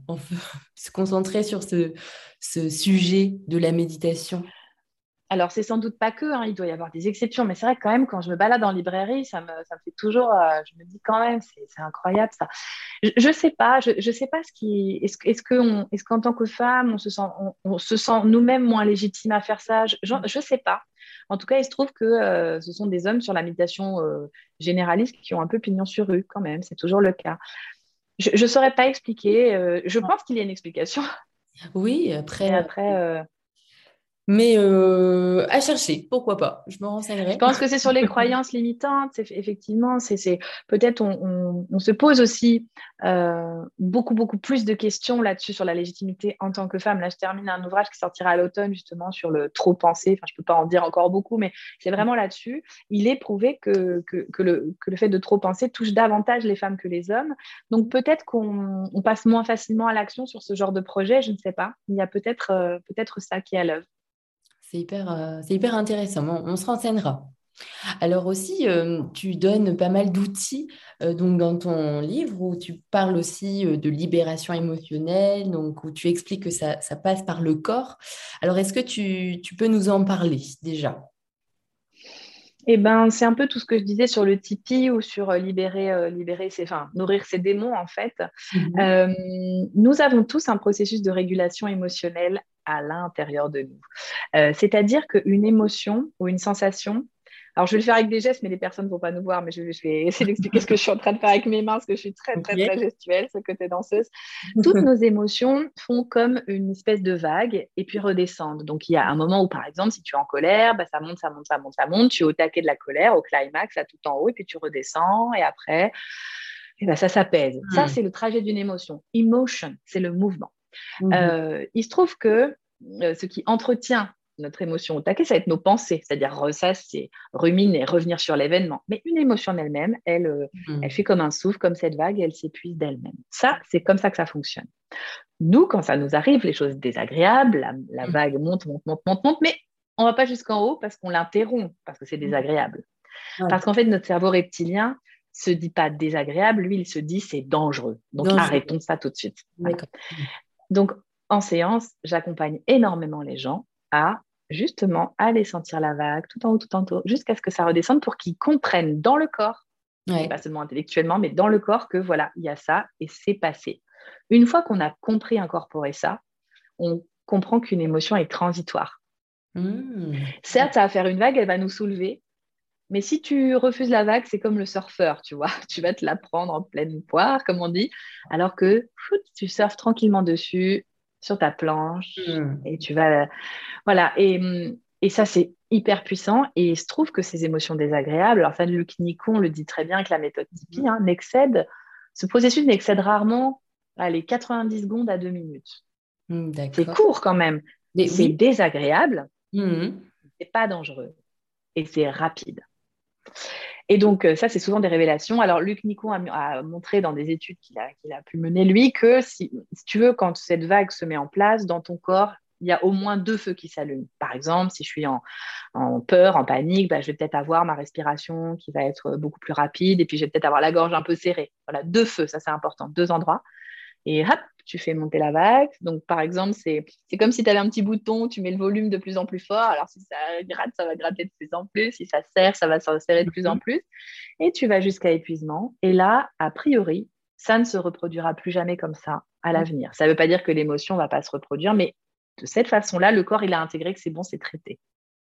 se concentrer sur ce, ce sujet de la méditation? Alors, c'est sans doute pas que, hein, il doit y avoir des exceptions, mais c'est vrai que quand même, quand je me balade en librairie, ça me, ça me fait toujours, euh, je me dis quand même, c'est incroyable ça. Je ne sais pas, je, je sais pas ce qui, est-ce est qu'en est tant que femme, on se sent, on, se sent nous-mêmes moins légitimes à faire ça? Je ne sais pas. En tout cas, il se trouve que euh, ce sont des hommes sur la méditation euh, généraliste qui ont un peu pignon sur rue quand même, c'est toujours le cas. Je ne saurais pas expliquer, je pense qu'il y a une explication. Oui, après, après mais euh, à chercher, pourquoi pas Je me renseignerai. Je pense que c'est sur les croyances limitantes. Effectivement, c'est peut-être on, on, se pose aussi euh, beaucoup beaucoup plus de questions là-dessus sur la légitimité en tant que femme. Là, je termine un ouvrage qui sortira à l'automne justement sur le trop penser. Enfin, je peux pas en dire encore beaucoup, mais c'est vraiment là-dessus. Il est prouvé que, que, que, le, que le fait de trop penser touche davantage les femmes que les hommes. Donc peut-être qu'on passe moins facilement à l'action sur ce genre de projet. Je ne sais pas. Il y a peut-être euh, peut-être ça qui est à l'œuvre. C'est hyper, euh, c'est hyper intéressant. On, se renseignera. Alors aussi, euh, tu donnes pas mal d'outils euh, donc dans ton livre où tu parles aussi de libération émotionnelle, donc où tu expliques que ça, passe par le corps. Alors est-ce que tu, peux nous en parler déjà? Eh ben, c'est un peu tout ce que je disais sur le Tipeee ou sur libérer, libérer ses, enfin, nourrir ses démons en fait. Mhm. nous avons tous un processus de régulation émotionnelle à l'intérieur de nous. C'est-à-dire qu'une émotion ou une sensation, alors, je vais le faire avec des gestes, mais les personnes ne vont pas nous voir, mais je, vais essayer d'expliquer ce que je suis en train de faire avec mes mains, parce que je suis très, très, très gestuelle, ce côté danseuse. Toutes nos émotions font comme une espèce de vague et puis redescendent. Donc, il y a un moment où, par exemple, si tu es en colère, bah, ça monte, ça monte, ça monte, ça monte. Tu es au taquet de la colère, au climax, là, tout en haut, et puis tu redescends, et après, ben, ça s'apaise. Ça, hmm. c'est le trajet d'une émotion. Emotion, c'est le mouvement. Mhm. Euh, il se trouve que euh, ce qui entretient notre émotion au taquet, ça va être nos pensées, c'est-à-dire ressasser, ruminer, revenir sur l'événement. Mais une émotion en elle-même, elle, euh, hmm. elle fait comme un souffle, comme cette vague, elle s'épuise d'elle-même. Ça, c'est comme ça que ça fonctionne. Nous, quand ça nous arrive, les choses désagréables, la, hmm. vague monte, monte, monte, monte, monte, mais on ne va pas jusqu'en haut parce qu'on l'interrompt, parce que c'est désagréable. Parce qu'en fait, notre cerveau reptilien se dit pas désagréable, lui, il se dit c'est dangereux. Donc, arrêtons ça tout de suite. Donc, en séance, j'accompagne énormément les gens à justement aller sentir la vague tout en haut, tout en haut, jusqu'à ce que ça redescende pour qu'ils comprennent dans le corps, pas seulement intellectuellement, mais dans le corps que voilà, il y a ça et c'est passé. Une fois qu'on a compris, incorporé ça, on comprend qu'une émotion est transitoire. Mmh. Certes, ça va faire une vague, elle va nous soulever, mais si tu refuses la vague, c'est comme le surfeur, tu vois. Tu vas te la prendre en pleine poire, comme on dit, alors que tu surfes tranquillement dessus, sur ta planche hmm. et tu vas. Voilà. Et, et ça, c'est hyper puissant. Et il se trouve que ces émotions désagréables, alors ça, Luc Nicon le dit très bien avec la méthode Tipeee, hein, n'excède, ce processus n'excède rarement les 90 secondes à 2 minutes. Hmm, c'est court quand même. Mais c'est désagréable, mmh. c'est pas dangereux et c'est rapide. Et donc, euh, ça, c'est souvent des révélations. Alors, Luc Nicon a, montré dans des études qu'il a, pu mener, lui, que si, tu veux, quand cette vague se met en place dans ton corps, il y a au moins deux feux qui s'allument. Par exemple, si je suis en, peur, en panique, bah, je vais peut-être avoir ma respiration qui va être beaucoup plus rapide et puis je vais peut-être avoir la gorge un peu serrée. Voilà, deux feux, ça c'est important, deux endroits et hop, tu fais monter la vague. Donc, par exemple, c'est comme si tu avais un petit bouton, tu mets le volume de plus en plus fort. Alors, si ça gratte, ça va gratter de plus en plus. Si ça serre, ça va se serrer de plus en mhm. plus. Et tu vas jusqu'à épuisement. Et là, a priori, ça ne se reproduira plus jamais comme ça à mhm. l'avenir. Ça ne veut pas dire que l'émotion ne va pas se reproduire, mais de cette façon-là, le corps, il a intégré que c'est bon, c'est traité.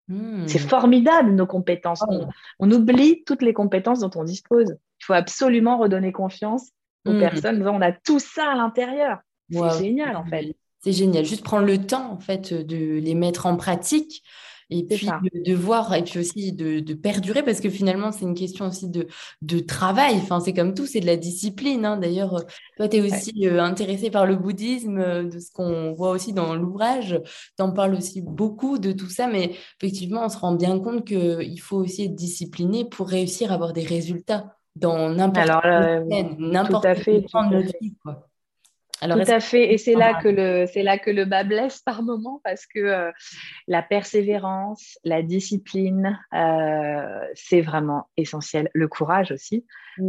Hmm. C'est formidable, nos compétences. Oh. on, oublie toutes les compétences dont on dispose. Il faut absolument redonner confiance aux mm. personnes. On a tout ça à l'intérieur. C'est génial, en fait. C'est génial. Juste prendre le temps, en fait, de les mettre en pratique et puis de, voir et puis aussi de, perdurer parce que finalement c'est une question aussi de, de travail enfin c'est comme tout c'est de la discipline hein. d'ailleurs toi tu es aussi euh, intéressé par le bouddhisme euh, de ce qu'on voit aussi dans l'ouvrage tu en parles aussi beaucoup de tout ça mais effectivement on se rend bien compte qu'il faut aussi être discipliné pour réussir à avoir des résultats dans n'importe quel n'importe quel de notre vie. Alors, Tout à fait, et c'est là que le c'est là que le bas blesse par moment parce que euh, la persévérance, la discipline, euh, c'est vraiment essentiel. Le courage aussi,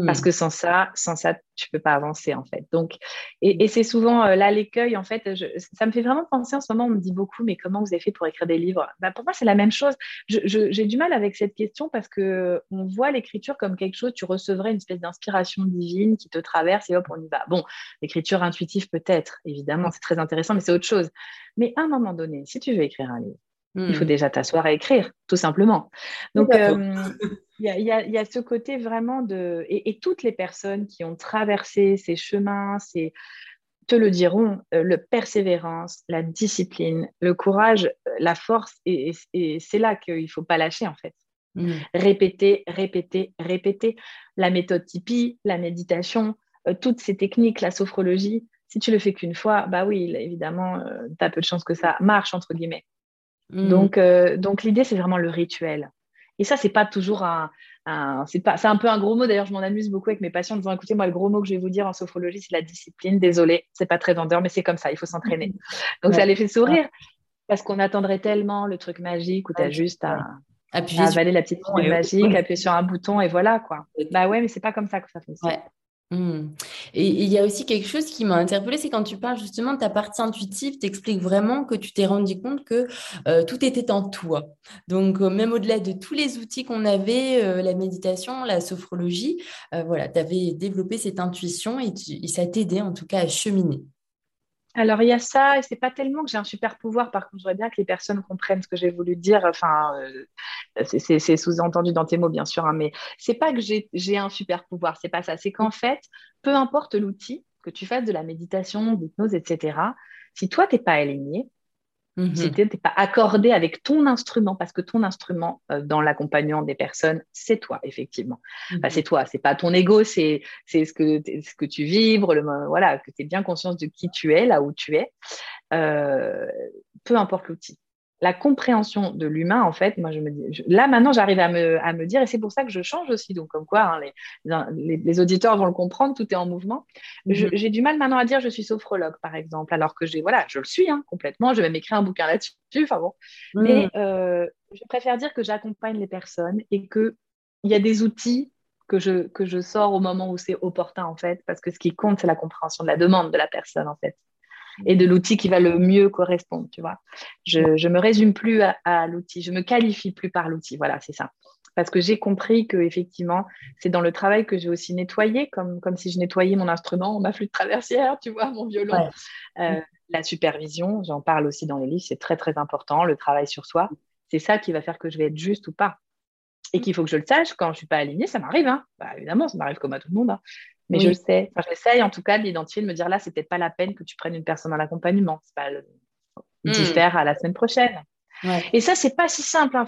parce que sans ça, sans ça, tu peux pas avancer en fait. Donc, et, c'est souvent euh, là l'écueil en fait. ça me fait vraiment penser en ce moment. On me dit beaucoup, mais comment vous avez fait pour écrire des livres? Bah, Pour moi, c'est la même chose. J'ai du mal avec cette question parce que on voit l'écriture comme quelque chose. Tu recevrais une espèce d'inspiration divine qui te traverse et hop, on y va. Bon, l'écriture intuitive peut-être, évidemment, c'est très intéressant, mais c'est autre chose. Mais à un moment donné, si tu veux écrire un livre, il faut hmm. déjà t'asseoir à écrire, tout simplement. Donc, euh, il y, a, ce côté vraiment de... Et, toutes les personnes qui ont traversé ces chemins, te le diront, euh, le persévérance, la discipline, le courage, euh, la force, et, c'est là qu'il ne faut pas lâcher, en fait. Hmm. Répéter, répéter, répéter. La méthode Tipeee, la méditation, toutes ces techniques, la sophrologie, si tu le fais qu'une fois, bah oui, évidemment, tu as peu de chances que ça marche, entre guillemets. Mm. Donc, euh, donc l'idée, c'est vraiment le rituel. Et ça, c'est pas toujours un, c'est pas, c'est un peu un gros mot. D'ailleurs, je m'en amuse beaucoup avec mes patients en disant, écoutez, moi, le gros mot que je vais vous dire en sophrologie, c'est la discipline. Désolé, c'est pas très vendeur, mais c'est comme ça. Il faut s'entraîner. Donc, ça les fait sourire parce qu'on attendrait tellement le truc magique où tu as juste à, Appuyer avaler la petite pile magique, appuyer sur un bouton et voilà quoi. Bah ouais, mais c'est pas comme ça que ça fonctionne. Mmh. Et il y a aussi quelque chose qui m'a interpellée, c'est quand tu parles justement de ta partie intuitive, tu expliques vraiment que tu t'es rendu compte que euh, tout était en toi. Donc, euh, même au-delà de tous les outils qu'on avait, euh, la méditation, la sophrologie, voilà, tu avais développé cette intuition et, et ça t'aidait en tout cas à cheminer. Alors, il y a ça, et c'est pas tellement que j'ai un super pouvoir. Par contre, je voudrais bien que les personnes comprennent ce que j'ai voulu dire. Enfin, euh, c'est sous-entendu dans tes mots, bien sûr, hein, mais c'est pas que j'ai un super pouvoir, c'est pas ça. C'est qu'en fait, peu importe l'outil, que tu fasses de la méditation, d'hypnose, etc., si toi, tu n'es pas aligné, si mhm. tu n'es pas accordé avec ton instrument, parce que ton instrument euh, dans l'accompagnement des personnes, c'est toi, effectivement. Mhm. c'est toi, c'est pas ton ego, c'est ce que, ce que tu vibres, le, voilà, que tu aies bien conscience de qui tu es, là où tu es, euh, peu importe l'outil la compréhension de l'humain, en fait, moi je me dis, là maintenant j'arrive à me, à me, dire, et c'est pour ça que je change aussi, donc comme quoi hein, les, les, auditeurs vont le comprendre, tout est en mouvement. Mhm. J'ai du mal maintenant à dire je suis sophrologue, par exemple, alors que j'ai, voilà, je le suis hein, complètement, je vais m'écrire un bouquin là-dessus, enfin bon. Mhm. Mais euh, je préfère dire que j'accompagne les personnes et qu'il y a des outils que je, que je sors au moment où c'est opportun, en fait, parce que ce qui compte, c'est la compréhension de la demande de la personne, en fait et de l'outil qui va le mieux correspondre, tu vois. Je ne me résume plus à, l'outil, je me qualifie plus par l'outil, voilà, c'est ça. Parce que j'ai compris que effectivement, c'est dans le travail que j'ai aussi nettoyé, comme, comme si je nettoyais mon instrument, ma flûte traversière, tu vois, mon violon. Euh, la supervision, j'en parle aussi dans les livres, c'est très très important, le travail sur soi. C'est ça qui va faire que je vais être juste ou pas et qu'il faut que je le sache quand je ne suis pas alignée, ça m'arrive. Hein. Bah, évidemment, ça m'arrive comme à tout le monde. Hein. Mais je le sais. Enfin, j'essaye en tout cas de l'identifier, de me dire là, c'est peut-être pas la peine que tu prennes une personne à l'accompagnement. C'est pas le... Hmm. à la semaine prochaine. Et ça, c'est pas si simple, hein,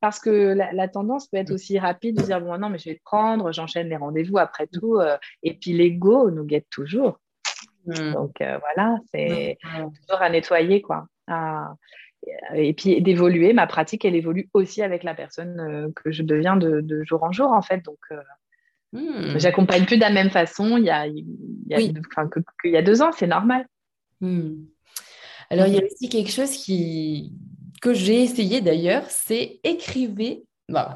parce que la, tendance peut être aussi rapide de dire bon, non, mais je vais te prendre, j'enchaîne les rendez-vous après hmm. tout. Euh, et puis l'ego nous guette toujours. Hmm. Donc euh, voilà, c'est toujours à nettoyer, quoi. et puis d'évoluer, ma pratique, elle évolue aussi avec la personne euh, que je deviens de, de, jour en jour, en fait. Donc Hmm. J'accompagne plus de la même façon il y a, il y a, qu'il y a deux ans, c'est normal. Hmm. Alors, il y a aussi quelque chose qui, que j'ai essayé d'ailleurs, c'est écrivez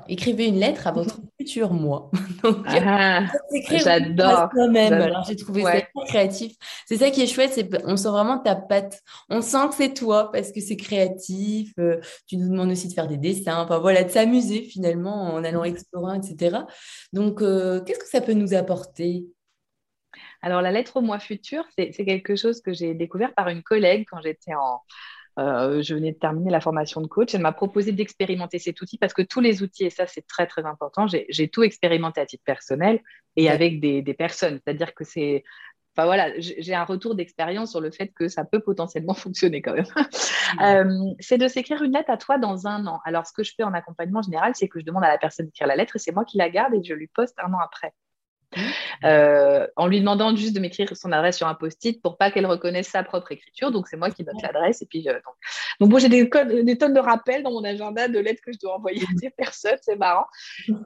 écrivez une lettre à votre futur moi. Ah, j'adore. Alors, j'ai trouvé ça très créatif. C'est ça qui est chouette, c'est on sent vraiment ta patte. On sent que c'est toi parce que c'est créatif. Euh, tu nous demandes aussi de faire des dessins, enfin voilà, de s'amuser finalement en allant explorer, etc. Donc, euh, qu'est-ce que ça peut nous apporter? Alors, la lettre au moi futur, c'est quelque chose que j'ai découvert par une collègue quand j'étais en, euh, je venais de terminer la formation de coach. Elle m'a proposé d'expérimenter cet outil parce que tous les outils, et ça c'est très très important, j'ai tout expérimenté à titre personnel et avec des, personnes. C'est-à-dire que c'est Enfin voilà, j'ai un retour d'expérience sur le fait que ça peut potentiellement fonctionner quand même. Euh, c'est de s'écrire une lettre à toi dans un an. Alors, ce que je fais en accompagnement général, c'est que je demande à la personne d'écrire la lettre et c'est moi qui la garde et je lui poste un an après. Euh, en lui demandant juste de m'écrire son adresse sur un post-it pour pas qu'elle reconnaisse sa propre écriture. Donc, c'est moi qui note l'adresse. Et puis, euh, donc, bon, j'ai des, des, tonnes de rappels dans mon agenda de lettres que je dois envoyer à des personnes. C'est marrant.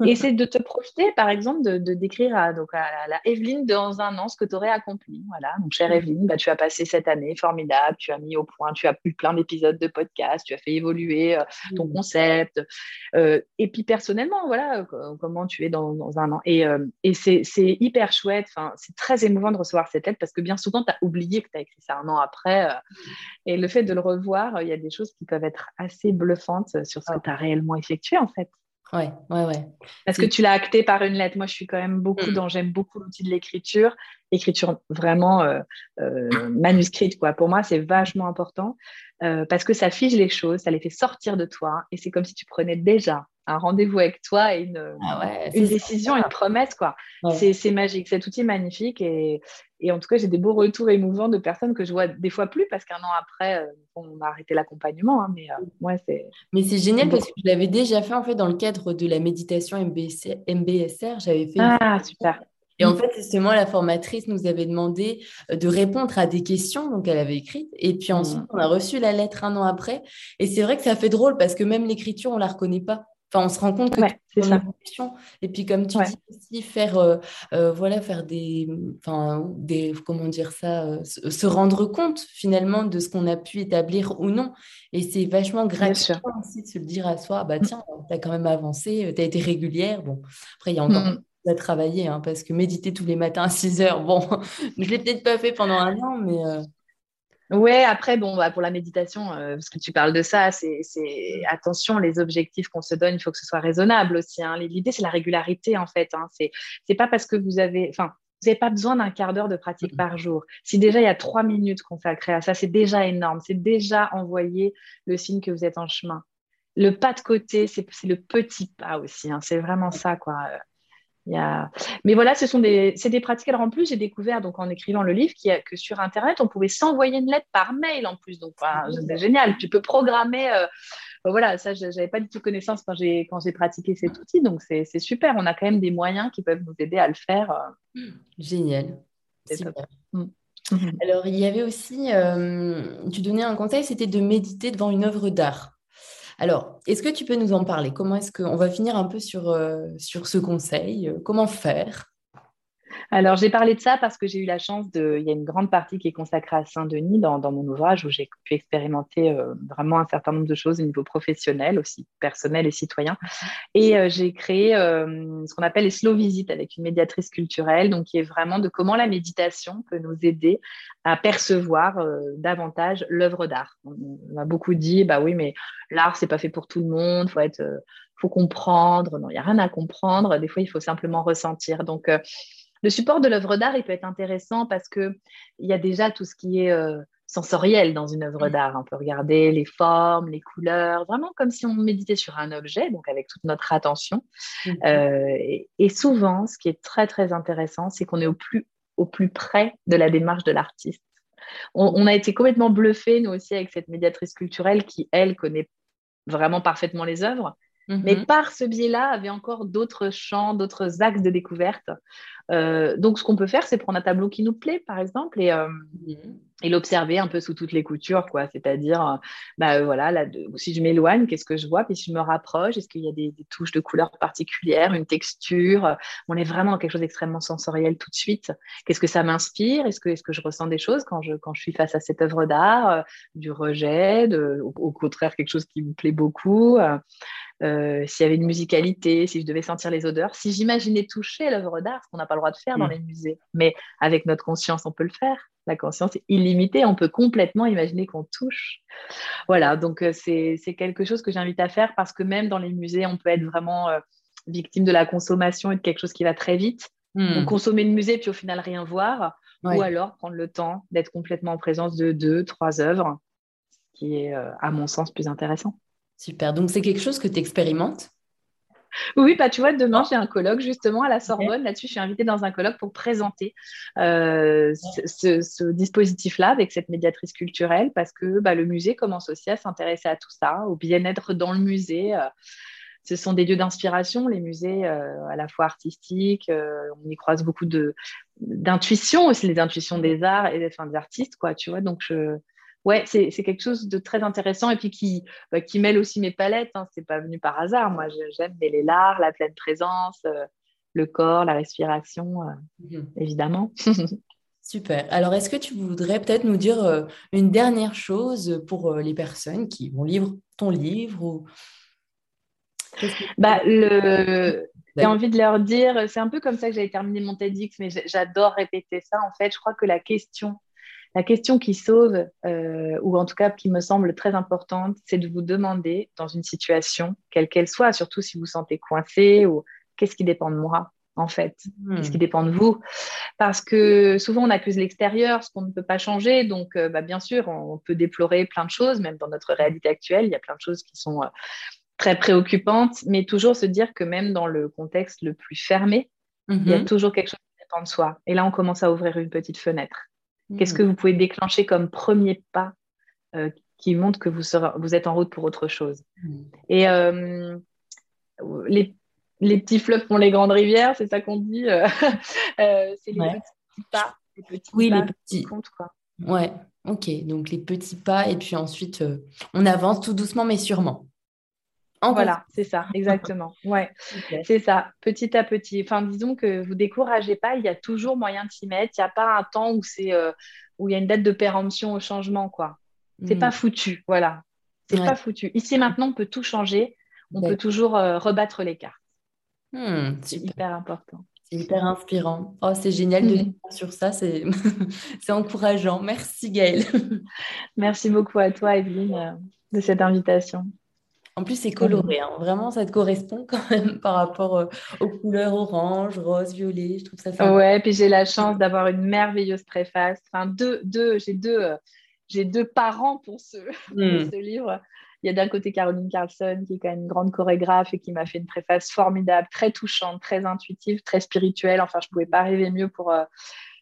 et c'est de te projeter, par exemple, de, d'écrire à, donc à, la Evelyne dans un an ce que tu aurais accompli. Voilà. Donc, chère Evelyne, bah, tu as passé cette année formidable. Tu as mis au point, tu as eu plein d'épisodes de podcast, tu as fait évoluer euh, ton mmh. concept. et puis, personnellement, voilà, comment tu es dans, dans un an. Et, et c'est c'est hyper chouette. Enfin, c'est très émouvant de recevoir cette lettre parce que bien souvent, tu as oublié que tu as écrit ça un an après. Euh, et le fait de le revoir, il y a des choses qui peuvent être assez bluffantes sur ce que tu as réellement effectué, en fait. Ouais, ouais, ouais. Parce que tu l'as acté par une lettre. Moi, je suis quand même beaucoup mm. dans, j'aime beaucoup l'outil de l'écriture, écriture vraiment euh, euh, manuscrite, quoi. Pour moi, c'est vachement important parce que ça fige les choses, ça les fait sortir de toi et c'est comme si tu prenais déjà un rendez-vous avec toi et une, ah une décision, une promesse. quoi. C'est magique. Cet outil est magnifique. Et, et en tout cas, j'ai des beaux retours émouvants de personnes que je vois des fois plus parce qu'un an après, euh, on a arrêté l'accompagnement. Hein, mais euh, c'est. Mais c'est génial parce que je l'avais déjà fait en fait dans le cadre de la méditation MBSR. J'avais fait. Ah, super. Et en fait, justement, la formatrice nous avait demandé euh, de répondre à des questions, donc elle avait écrit. Et puis ensuite, mmh. on a reçu la lettre un an après. Et c'est vrai que ça fait drôle parce que même l'écriture, on la reconnaît pas. Enfin, on se rend compte que c'est ça. Et puis, comme tu dis aussi, faire, euh, euh, voilà, faire des, enfin, des, comment dire ça, euh, se rendre compte finalement de ce qu'on a pu établir ou non. Et c'est vachement gratifiant aussi de se le dire à soi, bah mm. tiens, tu as quand même avancé, tu as été régulière. Bon, après, il y a encore mm. Travailler, hein, parce que méditer tous les matins à 6 heures, bon, je l'ai peut-être pas fait pendant un an, mais Ouais, après, bon, bah, pour la méditation, euh, parce que tu parles de ça, c'est attention, les objectifs qu'on se donne, il faut que ce soit raisonnable aussi. Hein. L'idée, c'est la régularité, en fait. Hein. C'est pas parce que vous avez, enfin, vous n'avez pas besoin d'un quart d'heure de pratique par jour. Si déjà il y a trois minutes consacrées à ça, c'est déjà énorme. C'est déjà envoyer le signe que vous êtes en chemin. Le pas de côté, c'est le petit pas aussi. Hein. C'est vraiment ça, quoi. Mais voilà, ce sont des, c'est des pratiques. Alors en plus, j'ai découvert donc en écrivant le livre que sur Internet, on pouvait s'envoyer une lettre par mail en plus. Donc c'est génial. Tu peux programmer. Euh, voilà, ça, j'avais pas du tout connaissance quand j'ai quand j'ai pratiqué cet outil. Donc c'est super. On a quand même des moyens qui peuvent nous aider à le faire. Euh. Génial. Mm. Alors il y avait aussi, euh, tu donnais un conseil, c'était de méditer devant une œuvre d'art. Alors, est-ce que tu peux nous en parler? Comment est-ce qu'on va finir un peu sur, euh, sur ce conseil? Comment faire? Alors, j'ai parlé de ça parce que j'ai eu la chance de. Il y a une grande partie qui est consacrée à Saint-Denis dans, mon ouvrage où j'ai pu expérimenter euh, vraiment un certain nombre de choses au niveau professionnel, aussi personnel et citoyen. Et euh, j'ai créé euh, ce qu'on appelle les slow visites avec une médiatrice culturelle, donc qui est vraiment de comment la méditation peut nous aider à percevoir davantage l'œuvre d'art. On, m'a beaucoup dit, bah oui, mais l'art, c'est pas fait pour tout le monde, faut être faut comprendre. Non, il n'y a rien à comprendre. Des fois, il faut simplement ressentir. Donc, le support de l'œuvre d'art, il peut être intéressant parce qu'il y a déjà tout ce qui est euh, sensoriel dans une œuvre mm. d'art. On peut regarder les formes, les couleurs, vraiment comme si on méditait sur un objet, donc avec toute notre attention. Mm-hmm. Euh, et, souvent, ce qui est très, très intéressant, c'est qu'on est au plus, au plus près de la démarche de l'artiste. On, a été complètement bluffés, nous aussi, avec cette médiatrice culturelle qui, elle, connaît vraiment parfaitement les œuvres. Mais mm-hmm. par ce biais-là, avait encore d'autres champs, d'autres axes de découverte euh, donc, ce qu'on peut faire, c'est prendre un tableau qui nous plaît, par exemple, et, euh, mhm. l'observer un peu sous toutes les coutures, quoi. C'est-à-dire, euh, bah, voilà, là, si je m'éloigne, qu'est-ce que je vois? Puis si je me rapproche, est-ce qu'il y a des, touches de couleurs particulières, une texture? On est vraiment dans quelque chose d'extrêmement sensoriel tout de suite. Qu'est-ce que ça m'inspire? Est-ce que, est que je ressens des choses quand je, quand je suis face à cette œuvre d'art Du rejet, au, contraire, quelque chose qui me plaît beaucoup euh, s'il y avait une musicalité, si je devais sentir les odeurs, si j'imaginais toucher l'œuvre d'art, ce qu'on n'a pas le droit de faire dans mm. les musées. Mais avec notre conscience, on peut le faire. La conscience est illimitée, on peut complètement imaginer qu'on touche. Voilà, donc euh, c'est quelque chose que j'invite à faire parce que même dans les musées, on peut être vraiment euh, victime de la consommation et de quelque chose qui va très vite. Mm. consommer le musée puis au final rien voir, ou alors prendre le temps d'être complètement en présence de deux, trois œuvres, ce qui est, à mon sens, plus intéressant. Super. Donc, c'est quelque chose que tu expérimentes? Oui, bah, tu vois, demain, j'ai un colloque justement à la Sorbonne. Là-dessus, je suis invitée dans un colloque pour présenter euh, ce, dispositif-là avec cette médiatrice culturelle parce que bah, le musée commence aussi à s'intéresser à tout ça, au bien-être dans le musée. Euh. ce sont des lieux d'inspiration, les musées euh, à la fois artistiques. on y croise beaucoup d'intuition aussi, les intuitions des arts et enfin, des artistes, quoi, tu vois. Donc, je, ouais, c'est quelque chose de très intéressant et puis qui, bah, qui mêle aussi mes palettes. Hein. C'est pas venu par hasard. Moi, j'aime mêler l'art, la pleine présence, euh, le corps, la respiration, euh, mhm. évidemment. Super. Alors, est-ce que tu voudrais peut-être nous dire euh, une dernière chose pour les personnes qui vont lire ton livre ou... Bah, le... J'ai envie de leur dire, c'est un peu comme ça que j'avais terminé mon TEDx, mais j'adore répéter ça. En fait, je crois que la question la question qui sauve, euh, ou en tout cas qui me semble très importante, c'est de vous demander dans une situation, quelle qu'elle soit, surtout si vous sentez coincé, ou qu'est-ce qui dépend de moi en fait? Qu'est-ce qui hmm. dépend de vous? Parce que souvent on accuse l'extérieur, ce qu'on ne peut pas changer. Donc, euh, bah, bien sûr, on peut déplorer plein de choses, même dans notre réalité actuelle, il y a plein de choses qui sont euh, très préoccupantes, mais toujours se dire que même dans le contexte le plus fermé, il y a mhm. toujours quelque chose qui dépend de soi. Et là, on commence à ouvrir une petite fenêtre. Qu'est-ce que hmm. vous pouvez déclencher comme premier pas euh, qui montre que vous, vous, êtes en route pour autre chose? Hmm. Et euh, les, petits fleuves font les grandes rivières, c'est ça qu'on dit. Euh, c'est les petits pas. Les petits oui, les petits. Comptent, quoi. Ouais, ok. Donc les petits pas, et puis ensuite, on avance tout doucement mais sûrement. Voilà, c'est ça, exactement. Ouais, c'est ça, petit à petit. Enfin, disons que vous découragez pas, il y a toujours moyen de s'y mettre. Il n'y a pas un temps où c'est euh, où il y a une date de péremption au changement, quoi. C'est pas mm. foutu, voilà. C'est pas foutu. Ici maintenant, on peut tout changer. On peut toujours euh, rebattre les cartes. Hmm, c'est hyper important. C'est hyper inspirant. Oh, c'est génial de lire sur ça. C'est encourageant. Merci Gaëlle. Merci beaucoup à toi, Evelyne, euh, de cette invitation. En plus, c'est coloré. Hein. Vraiment, ça te correspond quand même par rapport euh, aux couleurs orange, rose, violet. Je trouve ça sympa. Ouais, puis j'ai la chance d'avoir une merveilleuse préface. Enfin, deux, deux, j'ai deux, euh, j'ai deux parents pour ce, hmm. ce livre. Il y a d'un côté Caroline Carlson, qui est quand même une grande chorégraphe et qui m'a fait une préface formidable, très touchante, très intuitive, très spirituelle. Enfin, je ne pouvais pas rêver mieux pour euh,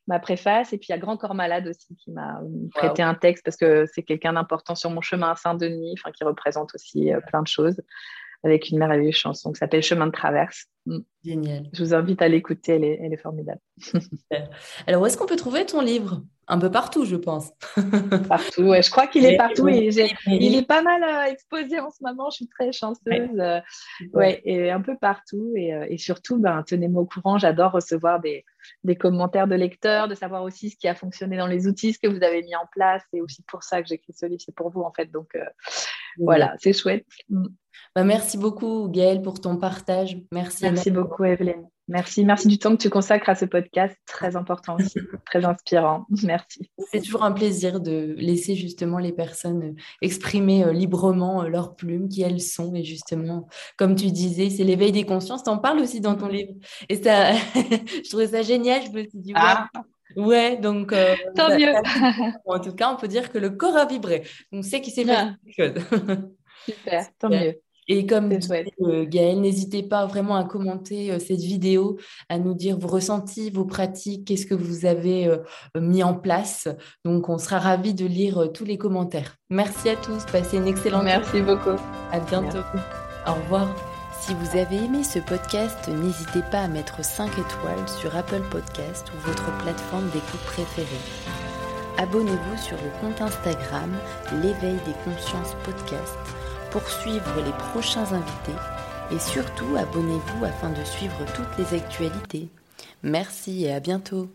ma préface. Et puis, il y a Grand Corps Malade aussi qui m'a prêté un texte parce que c'est quelqu'un d'important sur mon chemin à Saint-Denis, enfin, qui représente aussi euh, plein de choses avec une merveilleuse chanson qui s'appelle Chemin de traverse. Mm. Génial. Je vous invite à l'écouter, elle est, elle est formidable. Alors, où est-ce qu'on peut trouver ton livre? Un peu partout, je pense. partout, ouais. je crois qu'il est partout et il est pas mal euh, exposé en ce moment, je suis très chanceuse. Ouais, euh, et un peu partout. Et, euh, et surtout, ben, tenez-moi au courant, j'adore recevoir des, des commentaires de lecteurs, de savoir aussi ce qui a fonctionné dans les outils, ce que vous avez mis en place. C'est aussi pour ça que j'écris ce livre, c'est pour vous en fait. Donc voilà, c'est chouette. Mm. Bah, merci beaucoup, Gaëlle, pour ton partage. Merci. Merci beaucoup, Evelyne. Merci, merci du temps que tu consacres à ce podcast, très important aussi, très inspirant. Merci. C'est toujours un plaisir de laisser justement les personnes exprimer euh, librement euh, leurs plumes, qui elles sont. Et justement, comme tu disais, c'est l'éveil des consciences. Tu en parles aussi dans ton livre. Et ça, je trouvais ça génial. Je me suis dit, ah. ouais. donc. Euh, Tant mieux. en tout cas, on peut dire que le corps a vibré. Donc, c'est qui s'est passé quelque chose. Super, tant mieux. Et comme euh, Gaëlle, n'hésitez pas vraiment à commenter euh, cette vidéo, à nous dire vos ressentis, vos pratiques, qu'est-ce que vous avez euh, mis en place. Donc, on sera ravis de lire tous les commentaires. Merci à tous, passez une excellente Merci beaucoup. À bientôt. Au revoir. Si vous avez aimé ce podcast, n'hésitez pas à mettre 5 étoiles sur Apple Podcast ou votre plateforme d'écoute préférée. Abonnez-vous sur le compte Instagram L'éveil des consciences podcast pour suivre les prochains invités et surtout abonnez-vous afin de suivre toutes les actualités. Merci et à bientôt